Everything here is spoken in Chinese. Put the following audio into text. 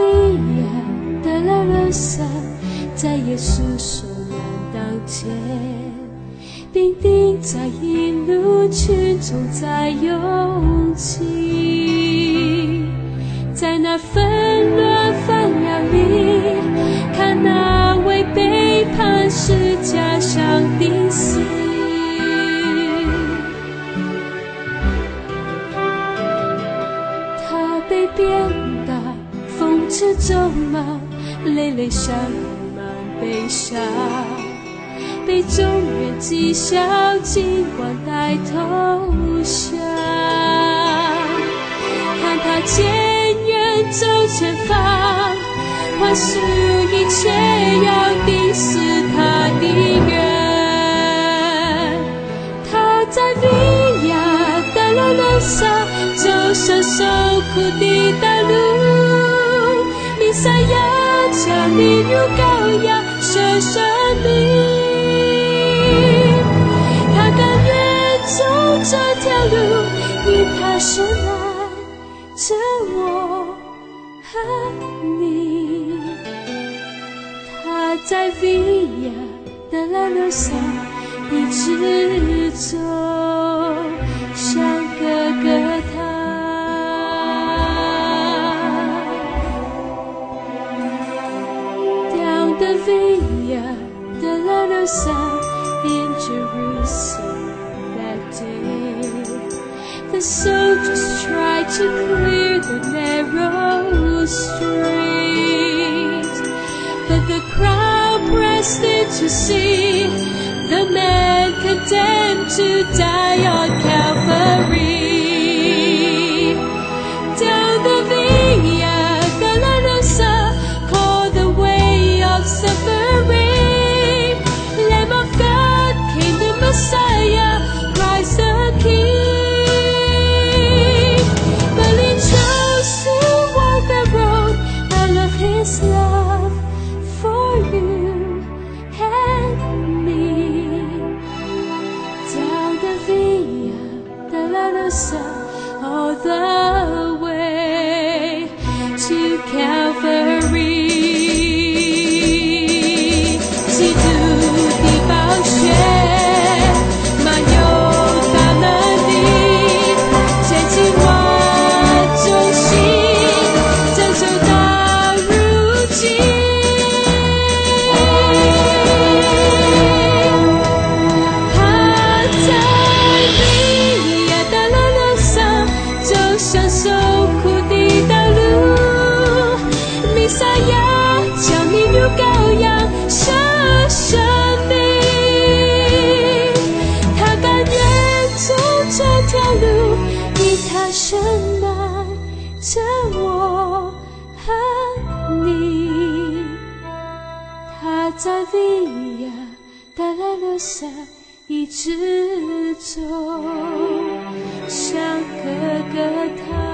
Via Dolorosa，在耶稣受难当天，兵丁在引路，群众在拥挤，在那纷乱纷扰里，看那位背叛是加上钉死。他被鞭打，风驰咒骂，泪泪上满悲伤，被众人讥笑，尽管带投降。看他坚韧走前方，换取一切要钉死他的人。他在维亚的罗罗萨走上受苦的，弥赛亚将你如羔羊舍生命，他甘愿走这条路，因他深爱着我和你。他在维亚的拉罗萨一直走 Jerusalem that day, the soldiers tried to clear the narrow street, but the crowd pressed in to see the man condemned to die on all the way to Calvary. 深爱着我和你。他在维亚达拉罗萨一直走向哥哥他。